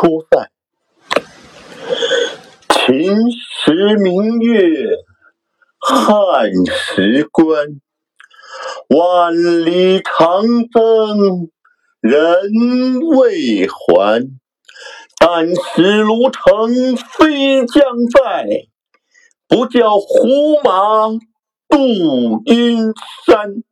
初赛秦时明月汉时关万里长征人未还。但使龙城飞将在不教胡马度阴山。